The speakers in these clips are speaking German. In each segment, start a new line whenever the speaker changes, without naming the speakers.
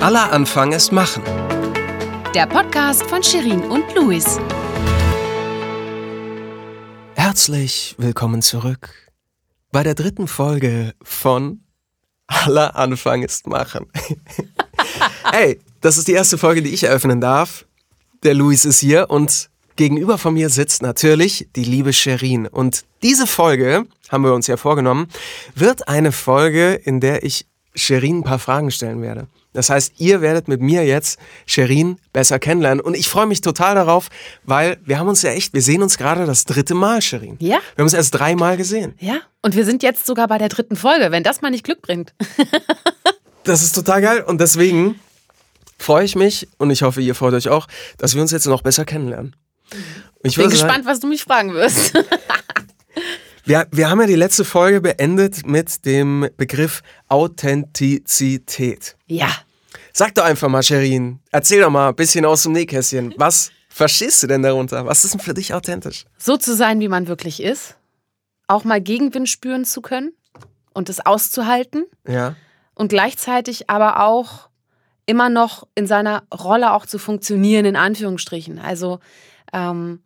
Aller Anfang ist Machen.
Der Podcast von Shirin und Luis.
Herzlich willkommen zurück bei der dritten Folge von Aller Anfang ist Machen. hey, das ist die erste Folge, die ich eröffnen darf. Der Luis ist hier und gegenüber von mir sitzt natürlich die liebe Sherin. Und diese Folge, haben wir uns ja vorgenommen, wird eine Folge, in der ich Sherin ein paar Fragen stellen werde. Das heißt, ihr werdet mit mir jetzt Sherin besser kennenlernen. Und ich freue mich total darauf, weil wir haben uns ja echt, wir sehen uns gerade das dritte Mal, Sherin.
Ja.
Wir haben uns erst dreimal gesehen.
Ja. Und wir sind jetzt sogar bei der dritten Folge, wenn das mal nicht Glück bringt.
das ist total geil. Und deswegen freue ich mich und ich hoffe, ihr freut euch auch, dass wir uns jetzt noch besser kennenlernen.
Ich bin gespannt, was du mich fragen wirst.
Wir, wir haben ja die letzte Folge beendet mit dem Begriff Authentizität.
Ja.
Sag doch einfach mal, Sherin, erzähl doch mal ein bisschen aus dem Nähkästchen. Was verstehst du denn darunter? Was ist denn für dich authentisch?
So zu sein, wie man wirklich ist. Auch mal Gegenwind spüren zu können und es auszuhalten.
Ja.
Und gleichzeitig aber auch immer noch in seiner Rolle auch zu funktionieren, in Anführungsstrichen. Also, ähm,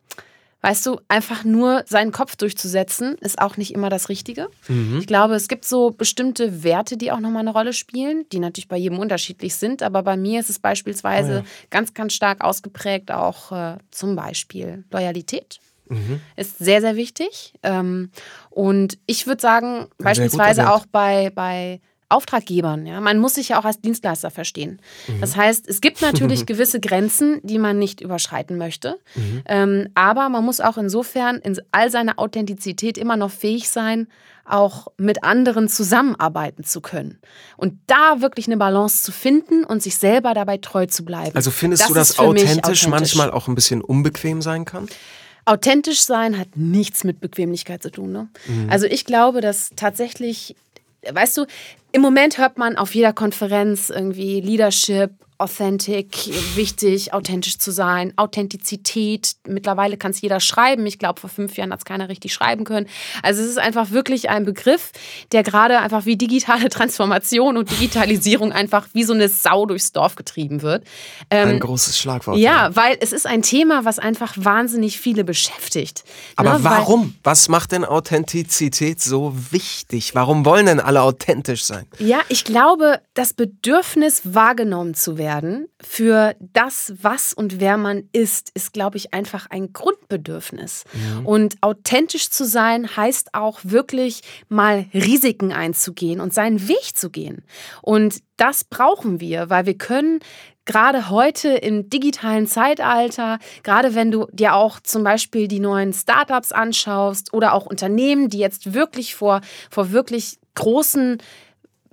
Weißt du, einfach nur seinen Kopf durchzusetzen, ist auch nicht immer das Richtige. Mhm. Ich glaube, es gibt so bestimmte Werte, die auch nochmal eine Rolle spielen, die natürlich bei jedem unterschiedlich sind. Aber bei mir ist es beispielsweise oh ja. ganz, ganz stark ausgeprägt auch äh, zum Beispiel Loyalität. Mhm. Ist sehr, sehr wichtig. Ähm, und ich würde sagen, beispielsweise auch bei, bei Auftraggebern. Ja? Man muss sich ja auch als Dienstleister verstehen. Mhm. Das heißt, es gibt natürlich gewisse Grenzen, die man nicht überschreiten möchte. Mhm. Ähm, aber man muss auch insofern in all seiner Authentizität immer noch fähig sein, auch mit anderen zusammenarbeiten zu können. Und da wirklich eine Balance zu finden und sich selber dabei treu zu bleiben.
Also findest das du, dass authentisch, authentisch manchmal auch ein bisschen unbequem sein kann?
Authentisch sein hat nichts mit Bequemlichkeit zu tun. Ne? Mhm. Also ich glaube, dass tatsächlich, weißt du, im Moment hört man auf jeder Konferenz irgendwie Leadership, authentic, wichtig, authentisch zu sein, Authentizität. Mittlerweile kann es jeder schreiben. Ich glaube, vor fünf Jahren hat es keiner richtig schreiben können. Also es ist einfach wirklich ein Begriff, der gerade einfach wie digitale Transformation und Digitalisierung einfach wie so eine Sau durchs Dorf getrieben wird.
Ähm, ein großes Schlagwort.
Ja, ja, weil es ist ein Thema, was einfach wahnsinnig viele beschäftigt.
Aber ne? warum? was macht denn Authentizität so wichtig? Warum wollen denn alle authentisch sein?
Ja, ich glaube, das Bedürfnis wahrgenommen zu werden werden für das, was und wer man ist, ist, glaube ich, einfach ein Grundbedürfnis. Mhm. Und authentisch zu sein heißt auch wirklich mal Risiken einzugehen und seinen Weg zu gehen. Und das brauchen wir, weil wir können gerade heute im digitalen Zeitalter, gerade wenn du dir auch zum Beispiel die neuen Startups anschaust oder auch Unternehmen, die jetzt wirklich vor, vor wirklich großen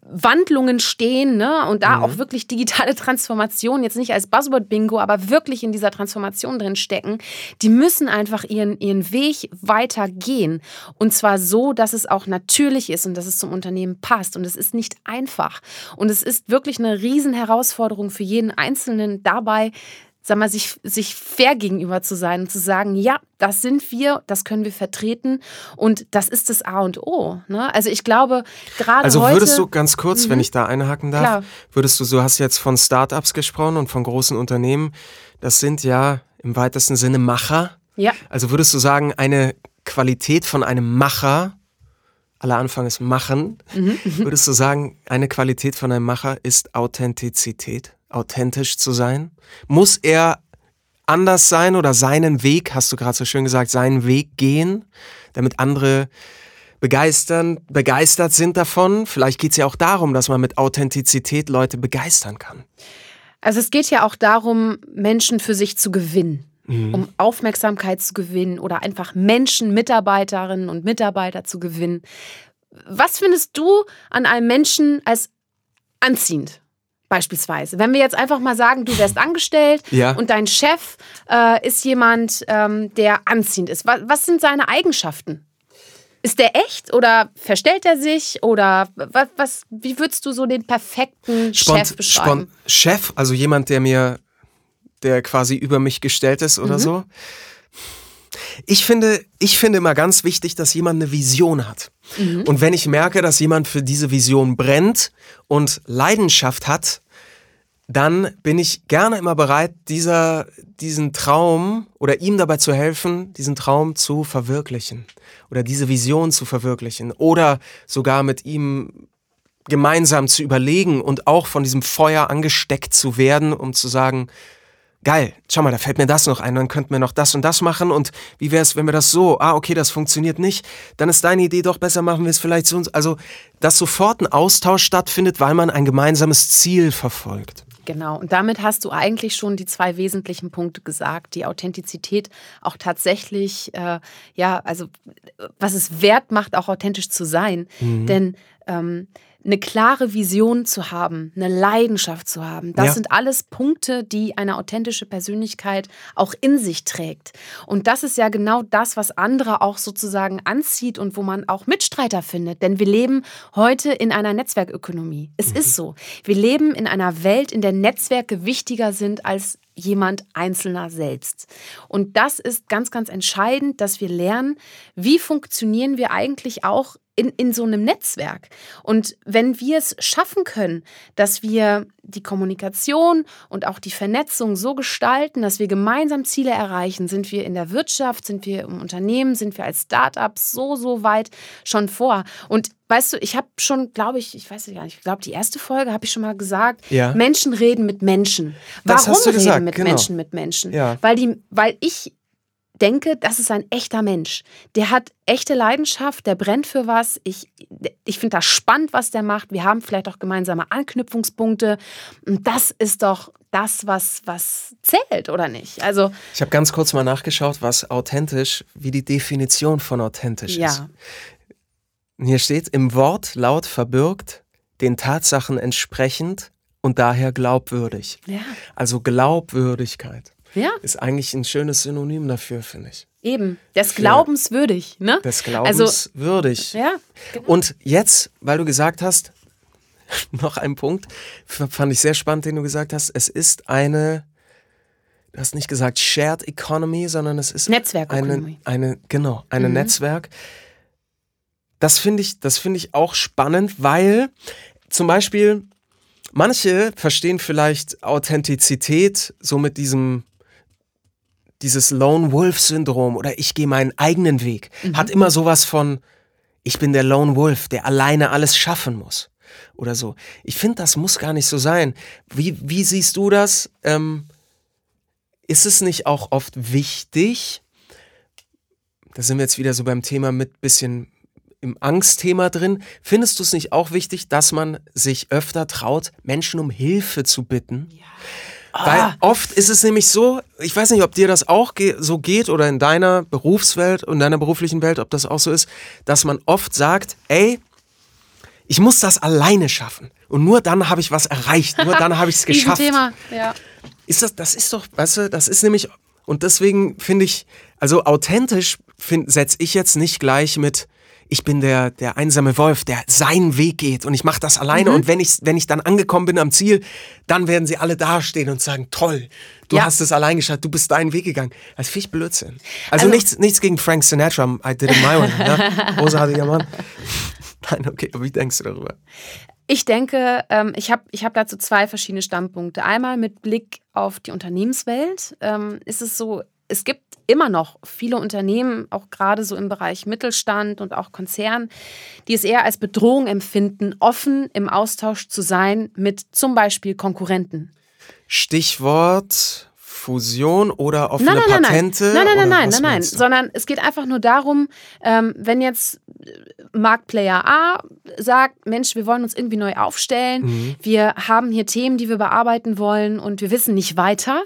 Wandlungen stehen ne? und da mhm. auch wirklich digitale Transformation, jetzt nicht als Buzzword-Bingo, aber wirklich in dieser Transformation drin stecken, die müssen einfach ihren, ihren Weg weitergehen. Und zwar so, dass es auch natürlich ist und dass es zum Unternehmen passt. Und es ist nicht einfach. Und es ist wirklich eine Riesenherausforderung für jeden Einzelnen dabei, sag mal, sich, sich fair gegenüber zu sein und zu sagen, ja, das sind wir, das können wir vertreten und das ist das A und O. Ne? Also ich glaube, gerade
Also
heute,
würdest du ganz kurz, wenn mhm. ich da einhaken darf, Klar. würdest du, du hast jetzt von Startups gesprochen und von großen Unternehmen, das sind ja im weitesten Sinne Macher.
Ja.
Also würdest du sagen, eine Qualität von einem Macher, aller Anfang ist Machen, mhm. würdest du sagen, eine Qualität von einem Macher ist Authentizität? Authentisch zu sein? Muss er anders sein oder seinen Weg, hast du gerade so schön gesagt, seinen Weg gehen, damit andere begeistern, begeistert sind davon? Vielleicht geht es ja auch darum, dass man mit Authentizität Leute begeistern kann.
Also es geht ja auch darum, Menschen für sich zu gewinnen. Mhm. um Aufmerksamkeit zu gewinnen oder einfach Menschen, Mitarbeiterinnen und Mitarbeiter zu gewinnen. Was findest du an einem Menschen als anziehend? Beispielsweise. Wenn wir jetzt einfach mal sagen, du wärst angestellt ja. und dein Chef äh, ist jemand, ähm, der anziehend ist. Was, was, sind seine Eigenschaften? Ist der echt oder verstellt er sich oder was, was wie würdest du so den perfekten Spont, Chef beschreiben? Spont,
Chef, also jemand, der mir, der quasi über mich gestellt ist oder mhm. so. Ich finde, ich finde immer ganz wichtig, dass jemand eine Vision hat. Mhm. Und wenn ich merke, dass jemand für diese Vision brennt und Leidenschaft hat, dann bin ich gerne immer bereit, dieser, diesen Traum oder ihm dabei zu helfen, diesen Traum zu verwirklichen oder diese Vision zu verwirklichen oder sogar mit ihm gemeinsam zu überlegen und auch von diesem Feuer angesteckt zu werden, um zu sagen, geil, schau mal, da fällt mir das noch ein, dann könnten wir noch das und das machen und wie wäre es, wenn wir das so, ah, okay, das funktioniert nicht, dann ist deine Idee doch besser, machen wir es vielleicht so. Also, dass sofort ein Austausch stattfindet, weil man ein gemeinsames Ziel verfolgt.
Genau, und damit hast du eigentlich schon die zwei wesentlichen Punkte gesagt. Die Authentizität auch tatsächlich, äh, ja, also was es wert macht, auch authentisch zu sein. Mhm. Denn ähm, eine klare Vision zu haben, eine Leidenschaft zu haben. Das ja. sind alles Punkte, die eine authentische Persönlichkeit auch in sich trägt. Und das ist ja genau das, was andere auch sozusagen anzieht und wo man auch Mitstreiter findet. Denn wir leben heute in einer Netzwerkökonomie. Es mhm. ist so. Wir leben in einer Welt, in der Netzwerke wichtiger sind als jemand Einzelner selbst. Und das ist ganz, ganz entscheidend, dass wir lernen, wie funktionieren wir eigentlich auch in, in so einem Netzwerk. Und wenn wir es schaffen können, dass wir die Kommunikation und auch die Vernetzung so gestalten, dass wir gemeinsam Ziele erreichen, sind wir in der Wirtschaft, sind wir im Unternehmen, sind wir als Startups so, so weit schon vor. Und weißt du, ich habe schon, glaube ich, ich weiß gar nicht, ich glaube, die erste Folge habe ich schon mal gesagt, ja. Menschen reden mit Menschen. Warum reden mit genau. Menschen mit Menschen? Ja. Weil, die, weil ich denke, das ist ein echter Mensch. Der hat echte Leidenschaft, der brennt für was. Ich, ich finde das spannend, was der macht. Wir haben vielleicht auch gemeinsame Anknüpfungspunkte. Und das ist doch das, was, was zählt, oder nicht? Also,
ich habe ganz kurz mal nachgeschaut, was authentisch, wie die Definition von authentisch ja. ist. Hier steht, im Wort laut verbirgt, den Tatsachen entsprechend und daher glaubwürdig. Ja. Also Glaubwürdigkeit. Ja. Ist eigentlich ein schönes Synonym dafür, finde ich.
Eben, des Glaubens würdig, ne?
Des Glaubens also, würdig. Ja. Genau. Und jetzt, weil du gesagt hast, noch ein Punkt, fand ich sehr spannend, den du gesagt hast. Es ist eine, du hast nicht gesagt Shared Economy, sondern es ist
Netzwerk
eine, eine, genau, ein mhm. Netzwerk. Das finde ich, das finde ich auch spannend, weil zum Beispiel manche verstehen vielleicht Authentizität so mit diesem dieses Lone Wolf Syndrom oder ich gehe meinen eigenen Weg, mhm. hat immer sowas von, ich bin der Lone Wolf, der alleine alles schaffen muss. Oder so. Ich finde, das muss gar nicht so sein. Wie, wie siehst du das? Ähm, ist es nicht auch oft wichtig, da sind wir jetzt wieder so beim Thema mit bisschen im Angstthema drin. Findest du es nicht auch wichtig, dass man sich öfter traut, Menschen um Hilfe zu bitten? Ja. Weil ah. oft ist es nämlich so, ich weiß nicht, ob dir das auch ge so geht oder in deiner Berufswelt und deiner beruflichen Welt, ob das auch so ist, dass man oft sagt, ey, ich muss das alleine schaffen. Und nur dann habe ich was erreicht. Nur dann habe ich es geschafft. Thema, ja. Ist das, das ist doch, weißt du, das ist nämlich, und deswegen finde ich, also authentisch setze ich jetzt nicht gleich mit, ich bin der, der einsame Wolf, der seinen Weg geht und ich mache das alleine. Mhm. Und wenn ich, wenn ich dann angekommen bin am Ziel, dann werden sie alle dastehen und sagen, toll, du ja. hast es allein geschafft, du bist deinen Weg gegangen. Das finde ich Blödsinn. Also, also, nichts, nichts gegen Frank Sinatra, I did it my way. Ne? Großartiger Mann. Nein, okay, aber wie denkst du darüber?
Ich denke, ähm, ich habe ich hab dazu zwei verschiedene Standpunkte. Einmal mit Blick auf die Unternehmenswelt ähm, ist es so, es gibt immer noch viele Unternehmen, auch gerade so im Bereich Mittelstand und auch Konzern, die es eher als Bedrohung empfinden, offen im Austausch zu sein mit zum Beispiel Konkurrenten.
Stichwort Fusion oder offene
nein,
nein, Patente?
Nein, nein, nein, nein, nein, nein, sondern es geht einfach nur darum, ähm, wenn jetzt Marktplayer A sagt, Mensch, wir wollen uns irgendwie neu aufstellen, mhm. wir haben hier Themen, die wir bearbeiten wollen und wir wissen nicht weiter,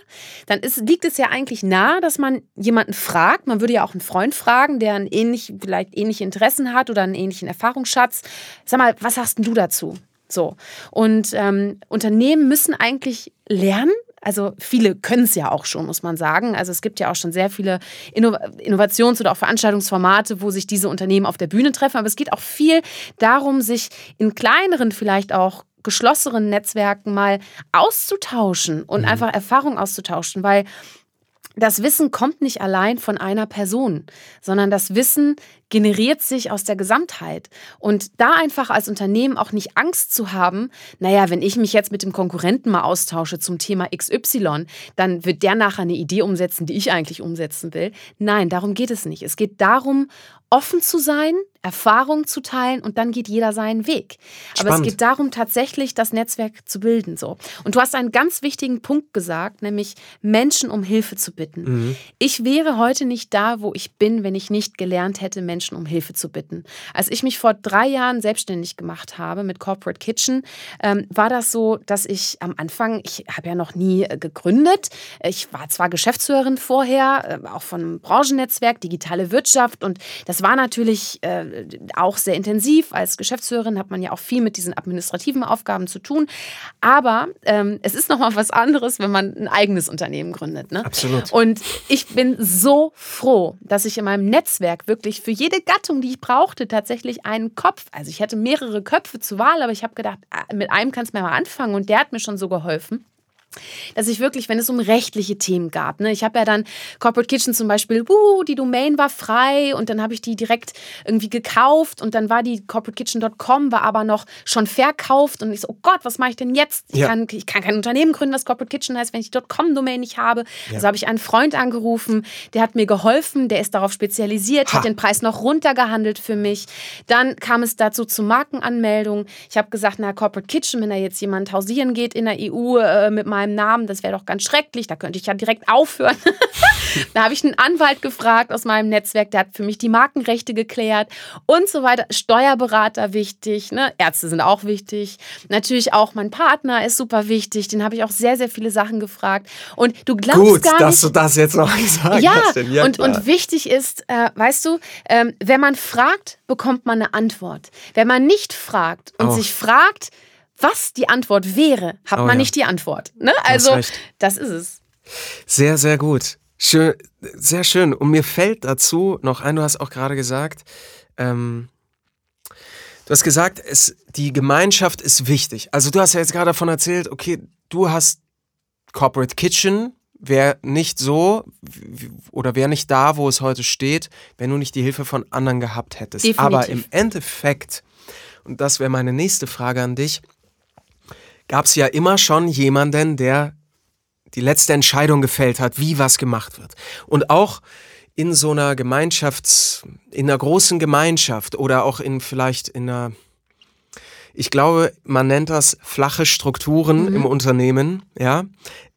dann ist, liegt es ja eigentlich nahe, dass man jemanden fragt. Man würde ja auch einen Freund fragen, der ein ähnlich, vielleicht ähnliche Interessen hat oder einen ähnlichen Erfahrungsschatz. Sag mal, was sagst du dazu? So. Und ähm, Unternehmen müssen eigentlich lernen, also viele können es ja auch schon, muss man sagen. Also es gibt ja auch schon sehr viele Innovations- oder auch Veranstaltungsformate, wo sich diese Unternehmen auf der Bühne treffen. Aber es geht auch viel darum, sich in kleineren, vielleicht auch geschlossenen Netzwerken mal auszutauschen und mhm. einfach Erfahrung auszutauschen, weil das Wissen kommt nicht allein von einer Person, sondern das Wissen generiert sich aus der Gesamtheit. Und da einfach als Unternehmen auch nicht Angst zu haben, naja, wenn ich mich jetzt mit dem Konkurrenten mal austausche zum Thema XY, dann wird der nachher eine Idee umsetzen, die ich eigentlich umsetzen will. Nein, darum geht es nicht. Es geht darum, offen zu sein, Erfahrungen zu teilen und dann geht jeder seinen Weg. Aber Spannend. es geht darum, tatsächlich das Netzwerk zu bilden. So. Und du hast einen ganz wichtigen Punkt gesagt, nämlich Menschen um Hilfe zu bitten. Mhm. Ich wäre heute nicht da, wo ich bin, wenn ich nicht gelernt hätte, Menschen um Hilfe zu bitten. Als ich mich vor drei Jahren selbstständig gemacht habe mit Corporate Kitchen, ähm, war das so, dass ich am Anfang, ich habe ja noch nie äh, gegründet, ich war zwar Geschäftsführerin vorher, äh, auch von einem Branchennetzwerk, digitale Wirtschaft und das war natürlich äh, auch sehr intensiv. Als Geschäftsführerin hat man ja auch viel mit diesen administrativen Aufgaben zu tun. Aber ähm, es ist nochmal was anderes, wenn man ein eigenes Unternehmen gründet. Ne?
Absolut.
Und ich bin so froh, dass ich in meinem Netzwerk wirklich für jede Gattung, die ich brauchte, tatsächlich einen Kopf, also ich hatte mehrere Köpfe zur Wahl, aber ich habe gedacht, ah, mit einem kannst du mal anfangen und der hat mir schon so geholfen dass ich wirklich, wenn es um rechtliche Themen gab, ne, ich habe ja dann Corporate Kitchen zum Beispiel, uh, die Domain war frei und dann habe ich die direkt irgendwie gekauft und dann war die corporatekitchen.com, war aber noch schon verkauft und ich so, oh Gott, was mache ich denn jetzt? Ich, ja. kann, ich kann kein Unternehmen gründen, das Corporate Kitchen heißt, wenn ich die .com-Domain nicht habe. Ja. Also habe ich einen Freund angerufen, der hat mir geholfen, der ist darauf spezialisiert, ha. hat den Preis noch runtergehandelt für mich. Dann kam es dazu zu Markenanmeldung. Ich habe gesagt, na, Corporate Kitchen, wenn da jetzt jemand hausieren geht in der EU äh, mit meinem meinem Namen, das wäre doch ganz schrecklich, da könnte ich ja direkt aufhören. da habe ich einen Anwalt gefragt aus meinem Netzwerk, der hat für mich die Markenrechte geklärt und so weiter. Steuerberater wichtig, ne? Ärzte sind auch wichtig. Natürlich auch mein Partner ist super wichtig, den habe ich auch sehr, sehr viele Sachen gefragt. Und du glaubst Gut, gar nicht,
dass du das jetzt noch gesagt
ja, hast. Ja, und, und wichtig ist, äh, weißt du, ähm, wenn man fragt, bekommt man eine Antwort. Wenn man nicht fragt und oh. sich fragt, was die Antwort wäre, hat oh, man ja. nicht die Antwort. Ne? Also, das ist es.
Sehr, sehr gut. Schön, sehr schön. Und mir fällt dazu noch ein, du hast auch gerade gesagt, ähm, du hast gesagt, es, die Gemeinschaft ist wichtig. Also du hast ja jetzt gerade davon erzählt, okay, du hast Corporate Kitchen, wäre nicht so oder wäre nicht da, wo es heute steht, wenn du nicht die Hilfe von anderen gehabt hättest. Definitiv. Aber im Endeffekt, und das wäre meine nächste Frage an dich, gab es ja immer schon jemanden, der die letzte Entscheidung gefällt hat, wie was gemacht wird. Und auch in so einer Gemeinschafts-, in einer großen Gemeinschaft oder auch in vielleicht in einer, ich glaube, man nennt das flache Strukturen mhm. im Unternehmen, ja,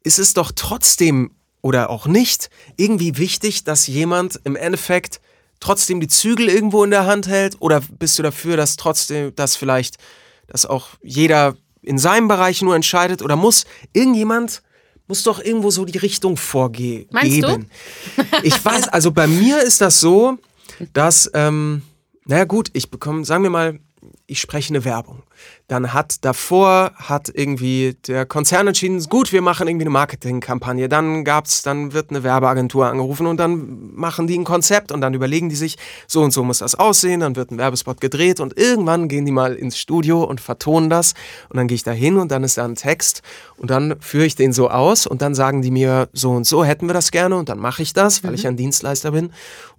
ist es doch trotzdem oder auch nicht irgendwie wichtig, dass jemand im Endeffekt trotzdem die Zügel irgendwo in der Hand hält? Oder bist du dafür, dass trotzdem, dass vielleicht, dass auch jeder in seinem Bereich nur entscheidet oder muss irgendjemand muss doch irgendwo so die Richtung vorgeben.
Meinst du?
ich weiß, also bei mir ist das so, dass, ähm, naja gut, ich bekomme, sagen wir mal, ich spreche eine Werbung. Dann hat davor hat irgendwie der Konzern entschieden, gut, wir machen irgendwie eine Marketingkampagne. Dann gab's, dann wird eine Werbeagentur angerufen und dann machen die ein Konzept und dann überlegen die sich, so und so muss das aussehen. Dann wird ein Werbespot gedreht und irgendwann gehen die mal ins Studio und vertonen das und dann gehe ich da hin und dann ist da ein Text und dann führe ich den so aus und dann sagen die mir, so und so hätten wir das gerne und dann mache ich das, weil mhm. ich ein Dienstleister bin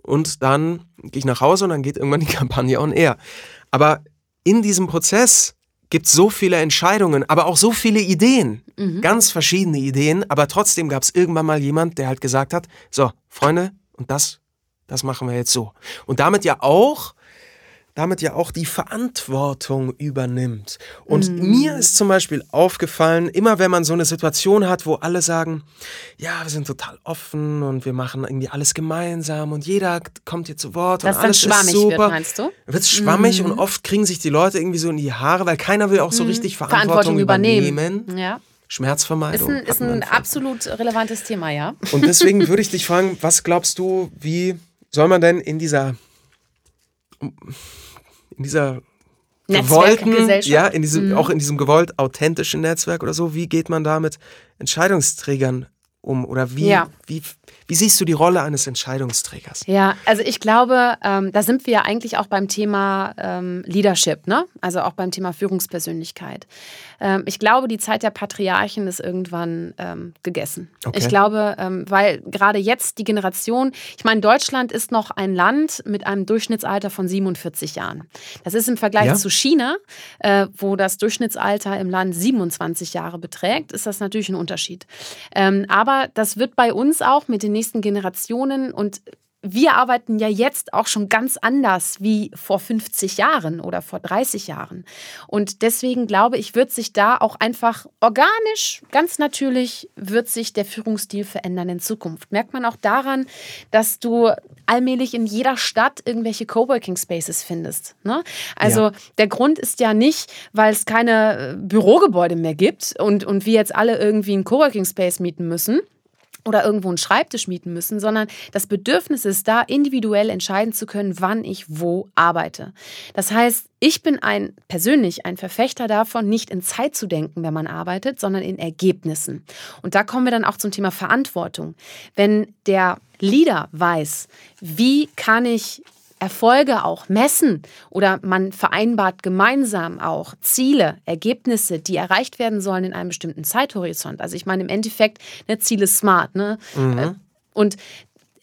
und dann gehe ich nach Hause und dann geht irgendwann die Kampagne on air. Aber in diesem Prozess gibt es so viele Entscheidungen, aber auch so viele Ideen, mhm. ganz verschiedene Ideen, aber trotzdem gab es irgendwann mal jemand, der halt gesagt hat, so, Freunde, und das, das machen wir jetzt so. Und damit ja auch damit ja auch die Verantwortung übernimmt. Und mm. mir ist zum Beispiel aufgefallen, immer wenn man so eine Situation hat, wo alle sagen, ja, wir sind total offen und wir machen irgendwie alles gemeinsam und jeder kommt hier zu Wort
Dass
und alles
dann schwammig
ist super.
Wird, meinst du?
Wird schwammig mm. und oft kriegen sich die Leute irgendwie so in die Haare, weil keiner will auch so mm. richtig Verantwortung, Verantwortung übernehmen.
übernehmen. Ja.
Schmerzvermeidung.
Ist ein, ist ein absolut relevantes Thema, ja.
Und deswegen würde ich dich fragen, was glaubst du, wie soll man denn in dieser in dieser gewollten, ja, in diesem, mhm. auch in diesem gewollt authentischen Netzwerk oder so, wie geht man da mit Entscheidungsträgern um? Oder wie, ja. wie, Wie siehst du die Rolle eines Entscheidungsträgers?
Ja, also ich glaube, ähm, da sind wir ja eigentlich auch beim Thema ähm, Leadership, ne? also auch beim Thema Führungspersönlichkeit. Ähm, ich glaube, die Zeit der Patriarchen ist irgendwann ähm, gegessen. Okay. Ich glaube, ähm, weil gerade jetzt die Generation, ich meine, Deutschland ist noch ein Land mit einem Durchschnittsalter von 47 Jahren. Das ist im Vergleich ja. zu China, äh, wo das Durchschnittsalter im Land 27 Jahre beträgt, ist das natürlich ein Unterschied. Ähm, aber das wird bei uns auch mit den nächsten Generationen und wir arbeiten ja jetzt auch schon ganz anders wie vor 50 Jahren oder vor 30 Jahren. Und deswegen glaube ich, wird sich da auch einfach organisch, ganz natürlich, wird sich der Führungsstil verändern in Zukunft. Merkt man auch daran, dass du allmählich in jeder Stadt irgendwelche Coworking Spaces findest. Ne? Also ja. der Grund ist ja nicht, weil es keine äh, Bürogebäude mehr gibt und, und wir jetzt alle irgendwie einen Coworking Space mieten müssen oder irgendwo einen Schreibtisch mieten müssen, sondern das Bedürfnis ist da, individuell entscheiden zu können, wann ich wo arbeite. Das heißt, ich bin ein persönlich ein Verfechter davon, nicht in Zeit zu denken, wenn man arbeitet, sondern in Ergebnissen. Und da kommen wir dann auch zum Thema Verantwortung. Wenn der Leader weiß, wie kann ich Erfolge auch messen oder man vereinbart gemeinsam auch Ziele, Ergebnisse, die erreicht werden sollen in einem bestimmten Zeithorizont. Also ich meine im Endeffekt, ne, Ziele smart. Ne? Mhm. Äh, und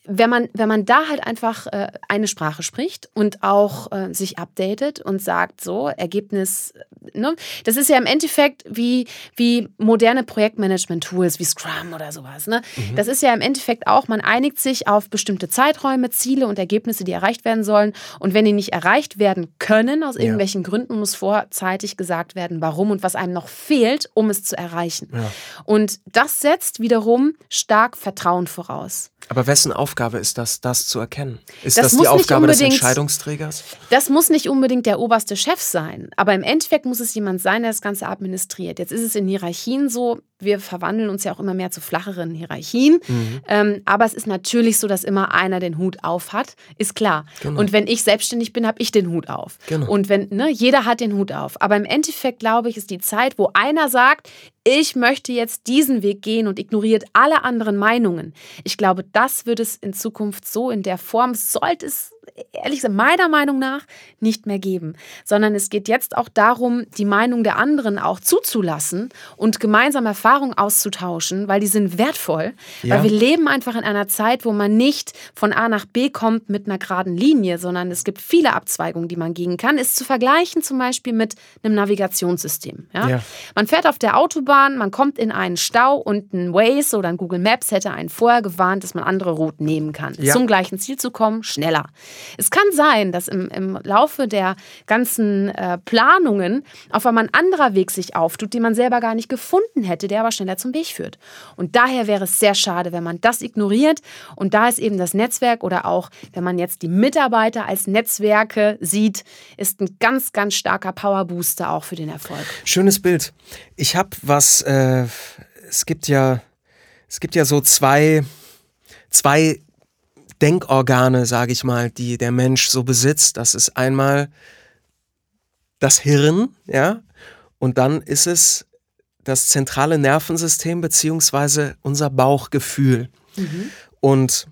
wenn man, wenn man da halt einfach äh, eine Sprache spricht und auch äh, sich updatet und sagt, so, Ergebnis, ne? das ist ja im Endeffekt wie, wie moderne Projektmanagement-Tools wie Scrum oder sowas. Ne? Mhm. Das ist ja im Endeffekt auch, man einigt sich auf bestimmte Zeiträume, Ziele und Ergebnisse, die erreicht werden sollen. Und wenn die nicht erreicht werden können, aus irgendwelchen ja. Gründen, muss vorzeitig gesagt werden, warum und was einem noch fehlt, um es zu erreichen. Ja. Und das setzt wiederum stark Vertrauen voraus.
Aber wessen Aufgabe ist das, das zu erkennen? Ist das, das die Aufgabe des Entscheidungsträgers?
Das muss nicht unbedingt der oberste Chef sein. Aber im Endeffekt muss es jemand sein, der das Ganze administriert. Jetzt ist es in Hierarchien so, wir verwandeln uns ja auch immer mehr zu flacheren Hierarchien. Mhm. Ähm, aber es ist natürlich so, dass immer einer den Hut auf hat, ist klar. Genau. Und wenn ich selbstständig bin, habe ich den Hut auf. Genau. Und wenn, ne, jeder hat den Hut auf. Aber im Endeffekt, glaube ich, ist die Zeit, wo einer sagt, ich möchte jetzt diesen Weg gehen und ignoriert alle anderen Meinungen. Ich glaube, das wird es in Zukunft so in der Form, sollte es ehrlich gesagt, meiner Meinung nach nicht mehr geben, sondern es geht jetzt auch darum, die Meinung der anderen auch zuzulassen und gemeinsam Erfahrungen auszutauschen, weil die sind wertvoll, ja. weil wir leben einfach in einer Zeit, wo man nicht von A nach B kommt mit einer geraden Linie, sondern es gibt viele Abzweigungen, die man gehen kann. Ist zu vergleichen zum Beispiel mit einem Navigationssystem. Ja? ja. Man fährt auf der Autobahn, man kommt in einen Stau und ein Waze oder ein Google Maps hätte einen vorher gewarnt, dass man andere Routen nehmen kann, zum gleichen Ziel zu kommen, schneller. Es kann sein, dass im, im Laufe der ganzen äh, Planungen auf einmal ein anderer Weg sich auftut, den man selber gar nicht gefunden hätte, der aber schneller zum Weg führt. Und daher wäre es sehr schade, wenn man das ignoriert. Und da ist eben das Netzwerk oder auch, wenn man jetzt die Mitarbeiter als Netzwerke sieht, ist ein ganz, ganz starker Powerbooster auch für den Erfolg.
Schönes Bild. Ich habe was, äh, es gibt ja, es gibt ja so zwei, zwei Denkorgane, sage ich mal, die der Mensch so besitzt. Das ist einmal das Hirn, ja, und dann ist es das zentrale Nervensystem beziehungsweise unser Bauchgefühl. Mhm. Und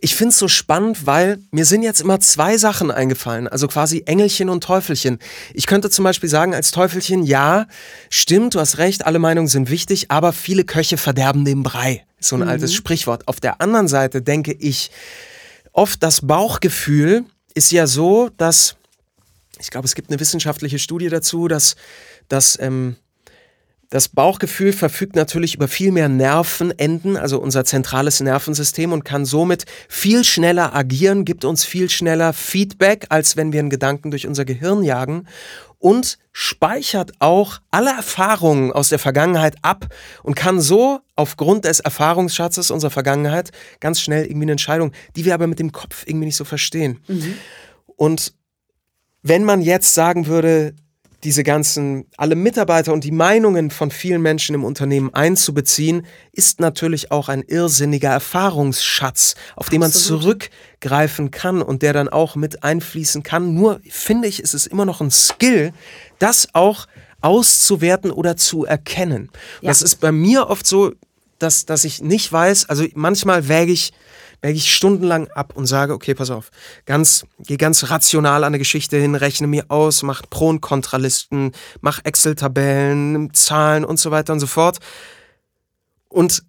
ich finde es so spannend, weil mir sind jetzt immer zwei Sachen eingefallen, also quasi Engelchen und Teufelchen. Ich könnte zum Beispiel sagen als Teufelchen, ja, stimmt, du hast recht, alle Meinungen sind wichtig, aber viele Köche verderben den Brei. So ein mhm. altes Sprichwort. Auf der anderen Seite denke ich, oft das Bauchgefühl ist ja so, dass, ich glaube, es gibt eine wissenschaftliche Studie dazu, dass, dass ähm, das Bauchgefühl verfügt natürlich über viel mehr Nervenenden, also unser zentrales Nervensystem und kann somit viel schneller agieren, gibt uns viel schneller Feedback, als wenn wir einen Gedanken durch unser Gehirn jagen und speichert auch alle Erfahrungen aus der Vergangenheit ab und kann so aufgrund des Erfahrungsschatzes unserer Vergangenheit ganz schnell irgendwie eine Entscheidung, die wir aber mit dem Kopf irgendwie nicht so verstehen. Mhm. Und wenn man jetzt sagen würde, diese ganzen, alle Mitarbeiter und die Meinungen von vielen Menschen im Unternehmen einzubeziehen, ist natürlich auch ein irrsinniger Erfahrungsschatz, auf den man zurückgreifen kann und der dann auch mit einfließen kann. Nur finde ich, ist es immer noch ein Skill, das auch auszuwerten oder zu erkennen. Ja. Das ist bei mir oft so, dass, dass ich nicht weiß, also manchmal wäge ich, wäge ich stundenlang ab und sage, okay, pass auf, ganz, geh ganz rational an eine Geschichte hin, rechne mir aus, mach Pro- und Kontralisten, mach Excel-Tabellen, Zahlen und so weiter und so fort. Und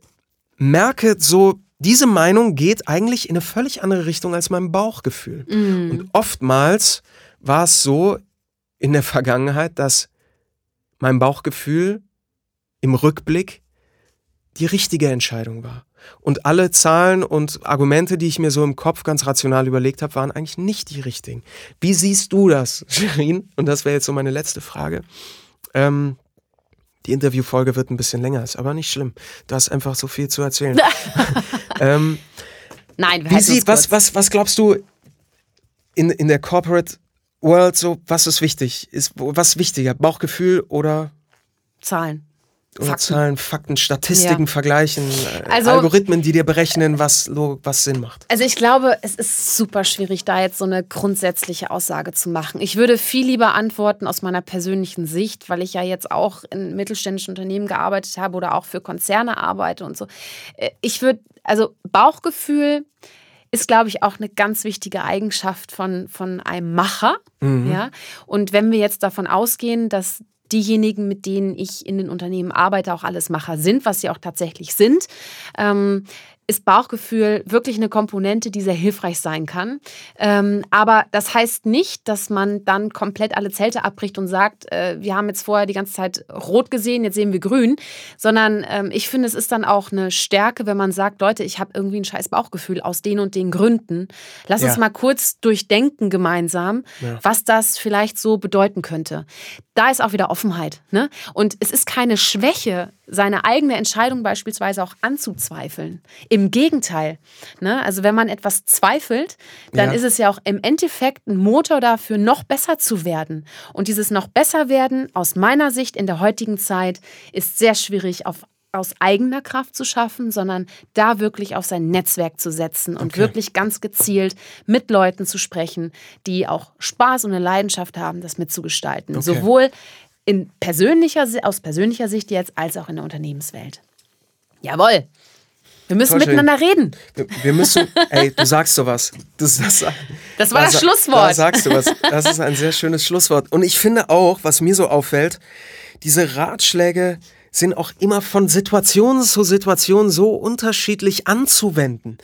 merke so, diese Meinung geht eigentlich in eine völlig andere Richtung als mein Bauchgefühl.
Mhm.
Und oftmals war es so in der Vergangenheit, dass mein Bauchgefühl im Rückblick die richtige Entscheidung war. Und alle Zahlen und Argumente, die ich mir so im Kopf ganz rational überlegt habe, waren eigentlich nicht die richtigen. Wie siehst du das, Shirin? Und das wäre jetzt so meine letzte Frage. Ähm, die Interviewfolge wird ein bisschen länger, ist aber nicht schlimm. Du hast einfach so viel zu erzählen. ähm,
Nein, wir
wie sieht, was, was, was glaubst du in, in der Corporate World so, was ist wichtig? Ist was wichtiger? Bauchgefühl oder,
Zahlen. Fakten.
Zahlen, Fakten, Statistiken
Ja.
vergleichen, äh,
Also-
Algorithmen, die dir berechnen, was, was Sinn macht?
Also ich glaube, es ist super schwierig, da jetzt so eine grundsätzliche Aussage zu machen. Ich würde viel lieber antworten aus meiner persönlichen Sicht, weil ich ja jetzt auch in mittelständischen Unternehmen gearbeitet habe oder auch für Konzerne arbeite und so. Äh, Ich würde, also Bauchgefühl ist, glaube ich, auch eine ganz wichtige Eigenschaft von, von einem Macher. Ja? Und wenn wir jetzt davon ausgehen, dass diejenigen, mit denen ich in den Unternehmen arbeite, auch alles Macher sind, was sie auch tatsächlich sind, ähm, ist Bauchgefühl wirklich eine Komponente, die sehr hilfreich sein kann. Ähm, aber das heißt nicht, dass man dann komplett alle Zelte abbricht und sagt, äh, wir haben jetzt vorher die ganze Zeit rot gesehen, jetzt sehen wir grün, sondern ähm, ich finde, es ist dann auch eine Stärke, wenn man sagt, Leute, ich habe irgendwie ein scheiß Bauchgefühl aus den und den Gründen. Lass
Ja.
uns mal kurz durchdenken gemeinsam,
Ja.
was das vielleicht so bedeuten könnte. Da ist auch wieder Offenheit. Ne? Und es ist keine Schwäche, seine eigene Entscheidung beispielsweise auch anzuzweifeln. Im Gegenteil. Ne? Also wenn man etwas zweifelt, dann
Ja.
ist es ja auch im Endeffekt ein Motor dafür, noch besser zu werden. Und dieses noch besser werden, aus meiner Sicht in der heutigen Zeit, ist sehr schwierig auf aus eigener Kraft zu schaffen, sondern da wirklich auf sein Netzwerk zu setzen und
Okay.
wirklich ganz gezielt mit Leuten zu sprechen, die auch Spaß und eine Leidenschaft haben, das mitzugestalten.
Okay.
Sowohl in persönlicher, aus persönlicher Sicht jetzt als auch in der Unternehmenswelt. Jawohl. Wir müssen
schön.
miteinander reden.
Wir, wir müssen, ey, du sagst sowas. Das, das,
Das war das
sa-
Schlusswort.
Da sagst du was. Das ist ein sehr schönes Schlusswort. Und ich finde auch, was mir so auffällt, diese Ratschläge sind auch immer von Situation zu Situation so unterschiedlich anzuwenden.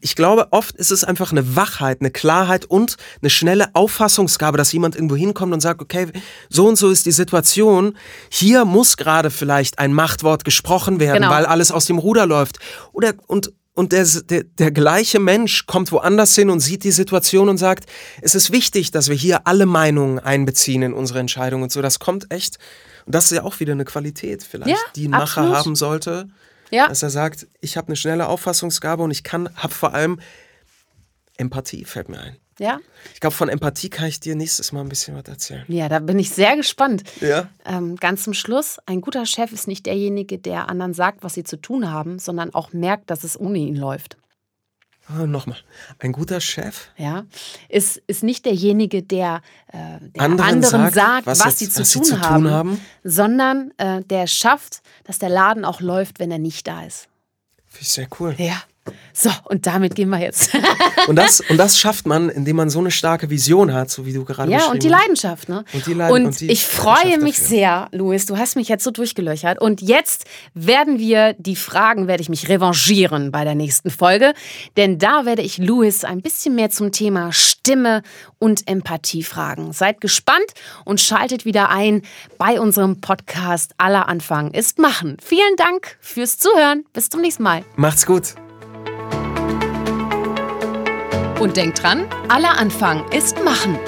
Ich glaube, oft ist es einfach eine Wachheit, eine Klarheit und eine schnelle Auffassungsgabe, dass jemand irgendwo hinkommt und sagt, okay, so und so ist die Situation. Hier muss gerade vielleicht ein Machtwort gesprochen werden,
Genau.
weil alles aus dem Ruder läuft. Oder und und der, der, der gleiche Mensch kommt woanders hin und sieht die Situation und sagt, es ist wichtig, dass wir hier alle Meinungen einbeziehen in unsere Entscheidung und so. Das kommt echt, und das ist ja auch wieder eine Qualität vielleicht,
Ja,
die ein Macher
absolut.
haben sollte,
Ja.
dass er sagt, ich habe eine schnelle Auffassungsgabe und ich kann, habe vor allem Empathie, fällt mir ein.
Ja?
Ich glaube, von Empathie kann ich dir nächstes Mal ein bisschen was erzählen.
ja, da bin ich sehr gespannt.
Ja?
Ähm, ganz zum Schluss, ein guter Chef ist nicht derjenige, der anderen sagt, was sie zu tun haben, sondern auch merkt, dass es ohne ihn läuft.
Ah, Nochmal. Ein guter Chef
Ja, ist, ist nicht derjenige, der, äh, der
Anderen
anderen,
sagt,
sagt,
was
was,
jetzt-
sie, zu,
was sie
tun
zu tun
haben,
haben.
sondern äh, der schafft, dass der Laden auch läuft, wenn er nicht da ist.
finde ich sehr cool.
Ja. So, und damit gehen wir jetzt.
Und das, und das schafft man, indem man so eine starke Vision hat, so wie du gerade
ja, und die. Leidenschaft, ne?
Und die Leid-
Und
und die
ich freue mich
dafür.
sehr, Luis, du hast mich jetzt so durchgelöchert. Und jetzt werden wir die Fragen, werde ich mich revanchieren bei der nächsten Folge. Denn da werde ich Luis ein bisschen mehr zum Thema Stimme und Empathie fragen. Seid gespannt und schaltet wieder ein bei unserem Podcast Aller Anfang ist Machen. Vielen Dank fürs Zuhören. Bis zum nächsten Mal.
Macht's gut.
Und denkt dran, aller Anfang ist Machen.